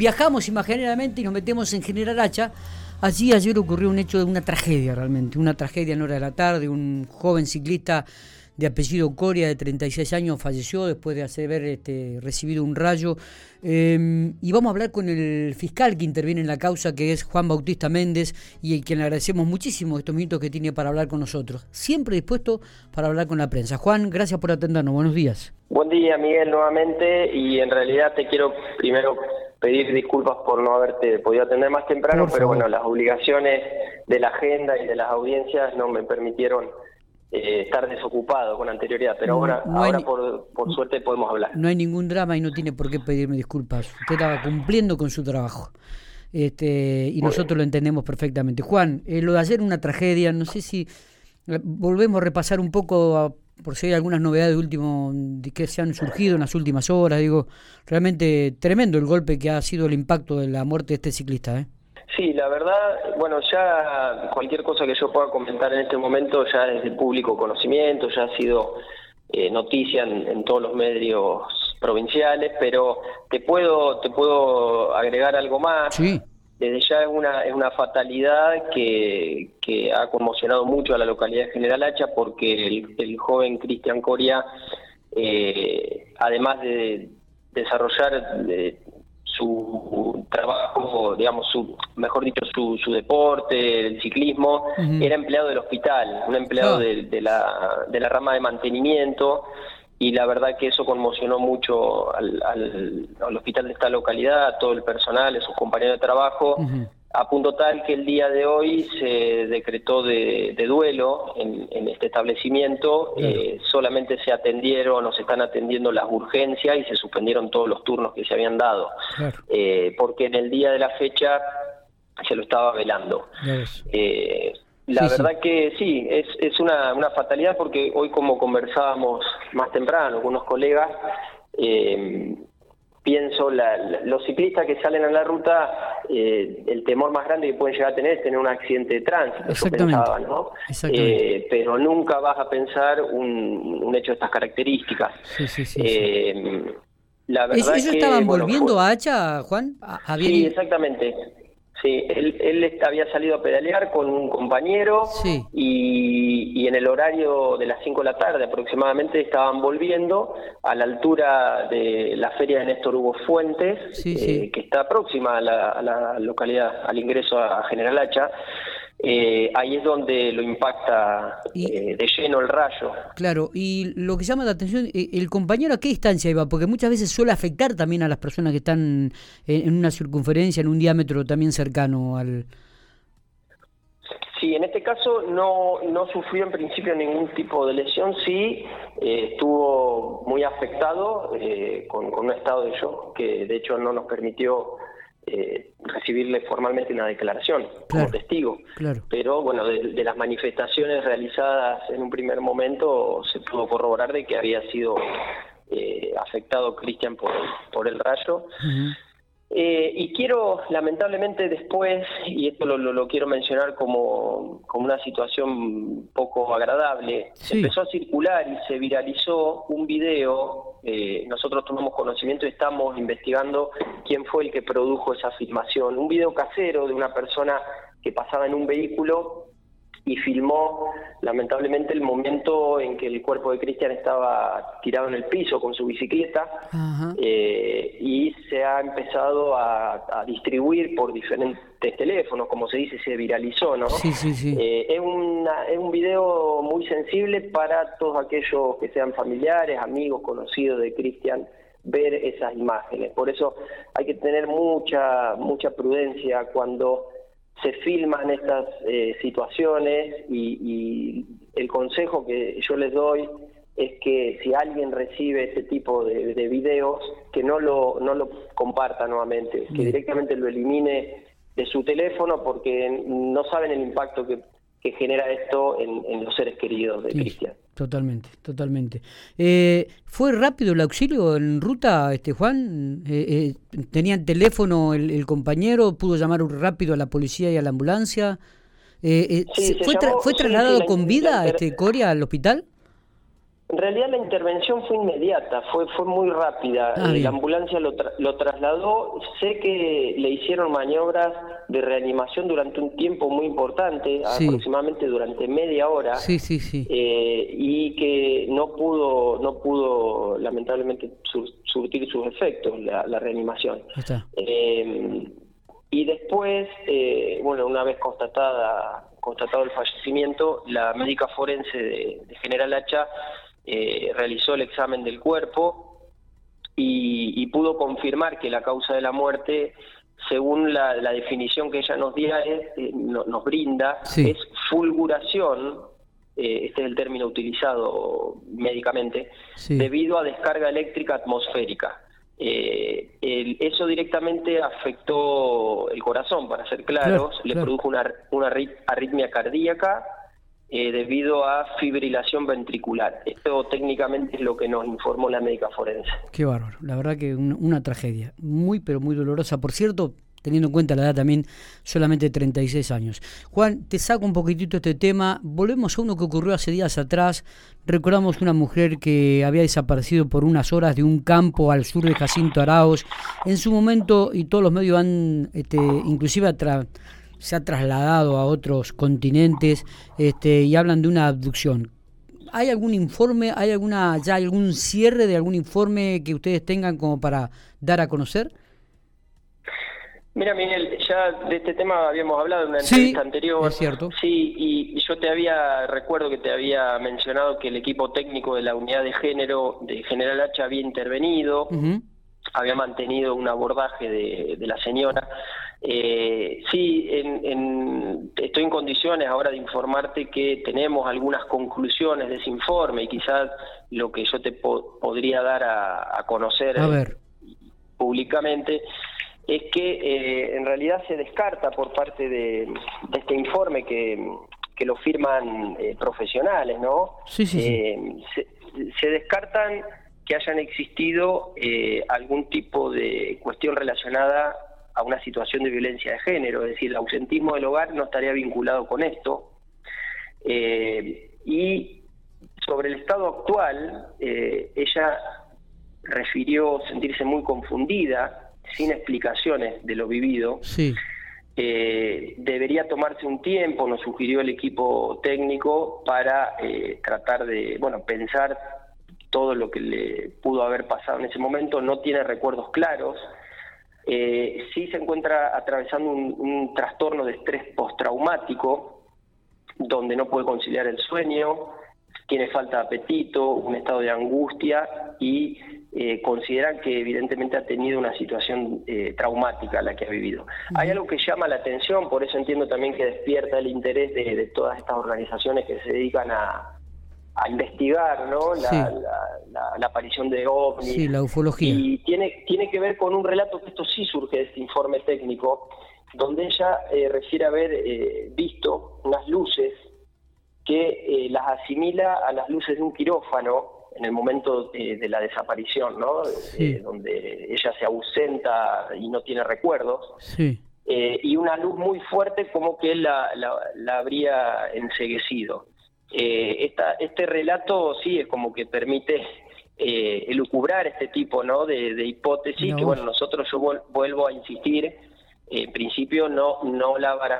viajamos imaginariamente y nos metemos en General Hacha. Allí ayer ocurrió un hecho de una tragedia realmente, una tragedia en hora de la tarde, un joven ciclista de apellido Coria, de 36 años, falleció después de haber este, recibido un rayo. Em, y vamos a hablar con el fiscal que interviene en la causa, que es Juan Bautista Méndez, y el quien le agradecemos muchísimo estos minutos que tiene para hablar con nosotros. Siempre dispuesto para hablar con la prensa. Juan, gracias por atendernos. Buenos días. Buen día, Miguel, nuevamente. Y en realidad te quiero primero pedir disculpas por no haberte podido atender más temprano, pero bueno, las obligaciones de la agenda y de las audiencias no me permitieron eh, estar desocupado con anterioridad, pero ahora, ahora por, por, suerte podemos hablar. No hay ningún drama y no tiene por qué pedirme disculpas. Usted estaba cumpliendo con su trabajo. Este, y nosotros lo entendemos perfectamente. Juan, eh, lo de ayer una tragedia, no sé si eh, volvemos a repasar un poco por si hay algunas novedades de último que se han surgido en las últimas horas, digo, realmente tremendo el golpe que ha sido el impacto de la muerte de este ciclista, ¿eh? Sí, la verdad, bueno, ya cualquier cosa que yo pueda comentar en este momento ya es de público conocimiento, ya ha sido eh, noticia en, todos los medios provinciales, pero te puedo te puedo agregar algo más. Sí. Desde ya es una es una fatalidad que, que ha conmocionado mucho a la localidad de General Hacha porque el, joven Cristian Coria, eh, además de desarrollar su trabajo, digamos, su, mejor dicho, su, su deporte, el ciclismo, era empleado del hospital, un empleado ah. de, la, de la rama de mantenimiento, y la verdad que eso conmocionó mucho al, al, hospital de esta localidad, a todo el personal, a sus compañeros de trabajo, a punto tal que el día de hoy se decretó de, duelo en, este establecimiento, eh, solamente se atendieron o se están atendiendo las urgencias y se suspendieron todos los turnos que se habían dado, eh, porque en el día de la fecha se lo estaba velando. Eh, la verdad que sí, es, es una, una fatalidad porque hoy como conversábamos más temprano con unos colegas, eh, pienso, los ciclistas que salen a la ruta, eh, el temor más grande que pueden llegar a tener es tener un accidente de tránsito, pensaba, ¿no? Eh, pero nunca vas a pensar un, hecho de estas características. Sí, sí, sí, eh, la verdad ¿Ellos estaban volviendo a Hacha, Juan? Sí, exactamente. Sí, él, él, había salido a pedalear con un compañero y, y, en el horario de las 5 de la tarde aproximadamente estaban volviendo a la altura de la feria de Néstor Hugo Fuentes, eh, que está próxima a la, a la, localidad, al ingreso a General Hacha. Eh, ahí es donde lo impacta eh, de lleno el rayo. Claro, y lo que llama la atención, eh, ¿el compañero a qué distancia iba? Porque muchas veces suele afectar también a las personas que están en una circunferencia, en un diámetro también cercano al... Sí, en este caso no, no sufrió en principio ningún tipo de lesión, sí estuvo muy afectado con, con un estado de shock que de hecho no nos permitió eh, recibirle formalmente una declaración como testigo. Pero bueno, de, las manifestaciones realizadas en un primer momento se pudo corroborar de que había sido eh, afectado Cristian por, por el rayo. Eh, y quiero, lamentablemente después, y esto lo, quiero mencionar como, como, una situación poco agradable, empezó a circular y se viralizó un video, eh, nosotros tomamos conocimiento y estamos investigando quién fue el que produjo esa filmación, un video casero de una persona que pasaba en un vehículo y filmó lamentablemente el momento en que el cuerpo de Cristian estaba tirado en el piso con su bicicleta eh, y se ha empezado a, distribuir por diferentes teléfonos, como se dice, se viralizó, ¿no? Sí, sí, sí. Eh, es, una, es un video muy sensible para todos aquellos que sean familiares, amigos, conocidos de Cristian ver esas imágenes. Por eso hay que tener mucha mucha prudencia cuando se filman estas eh, situaciones y, el consejo que yo les doy es que si alguien recibe este tipo de, videos, que no lo, no lo comparta nuevamente, que directamente lo elimine de su teléfono porque no saben el impacto que, genera esto en, los seres queridos de Cristian. Totalmente, totalmente. Eh, ¿Fue rápido el auxilio en ruta, este Juan? Eh, eh, ¿Tenía teléfono el, compañero? ¿Pudo llamar rápido a la policía y a la ambulancia? Eh, ¿Fue, trasladado con vida este Coria al hospital? En realidad la intervención fue inmediata, fue fue muy rápida. Ah, la ambulancia lo, lo trasladó. Sé que le hicieron maniobras de reanimación durante un tiempo muy importante, aproximadamente durante media hora. Sí, sí, sí. Eh, y que no pudo, no pudo lamentablemente surtir sus efectos la, reanimación. Eh, y después, eh, bueno, una vez constatada constatado el fallecimiento, la médica forense de, de General Hacha eh, realizó el examen del cuerpo y, pudo confirmar que la causa de la muerte, según la, definición que ella nos, eh, nos brinda, es fulguración, eh, este es el término utilizado médicamente, debido a descarga eléctrica atmosférica. eso directamente afectó el corazón, para ser claros, le produjo una, una arritmia cardíaca eh, debido a fibrilación ventricular. Esto técnicamente es lo que nos informó la médica forense. Qué bárbaro, la verdad que una, tragedia, muy pero muy dolorosa. Por cierto, teniendo en cuenta la edad también, solamente 36 años. Juan, te saco un poquitito este tema, volvemos a uno que ocurrió hace días atrás, recordamos una mujer que había desaparecido por unas horas de un campo al sur de Jacinto Araos, en su momento, y todos los medios han, este, inclusive se ha trasladado a otros continentes este, y hablan de una abducción. ¿Hay algún informe, hay alguna ya algún cierre de algún informe que ustedes tengan como para dar a conocer? Mira, Miguel, ya de este tema habíamos hablado en una entrevista anterior. Es cierto. Sí, y yo te había, recuerdo que te había mencionado que el equipo técnico de la unidad de género de General H había intervenido, había mantenido un abordaje de, de la señora eh, sí, estoy en condiciones ahora de informarte que tenemos algunas conclusiones de ese informe y quizás lo que yo te podría dar a, conocer públicamente es que eh, en realidad se descarta por parte de, este informe que, lo firman eh, profesionales, ¿no? Sí, sí, Se, se, descartan que hayan existido algún tipo de cuestión relacionada a una situación de violencia de género, es decir, el ausentismo del hogar no estaría vinculado con esto. Eh, y sobre el estado actual, eh, ella refirió sentirse muy confundida, sin explicaciones de lo vivido. Sí. Eh, debería tomarse un tiempo, nos sugirió el equipo técnico, para tratar de, bueno, pensar todo lo que le pudo haber pasado en ese momento. No tiene recuerdos claros, eh, sí se encuentra atravesando un, trastorno de estrés postraumático, donde no puede conciliar el sueño, tiene falta de apetito, un estado de angustia y eh, consideran que evidentemente ha tenido una situación eh, traumática la que ha vivido. Hay algo que llama la atención, por eso entiendo también que despierta el interés de todas estas organizaciones que se dedican a, a investigar ¿no? La, aparición de ovnis. Sí, la ufología. Y tiene, tiene que ver con un relato que esto sí surge de este informe técnico, donde ella eh, refiere haber eh, visto unas luces que eh, las asimila a las luces de un quirófano en el momento de la desaparición, ¿no? donde ella se ausenta y no tiene recuerdos. Sí. y una luz muy fuerte como que la, la habría enseguecido. Eh, esta, este relato sí es como que permite eh, elucubrar este tipo ¿no? de, hipótesis que bueno nosotros yo vuelvo a insistir en principio no no la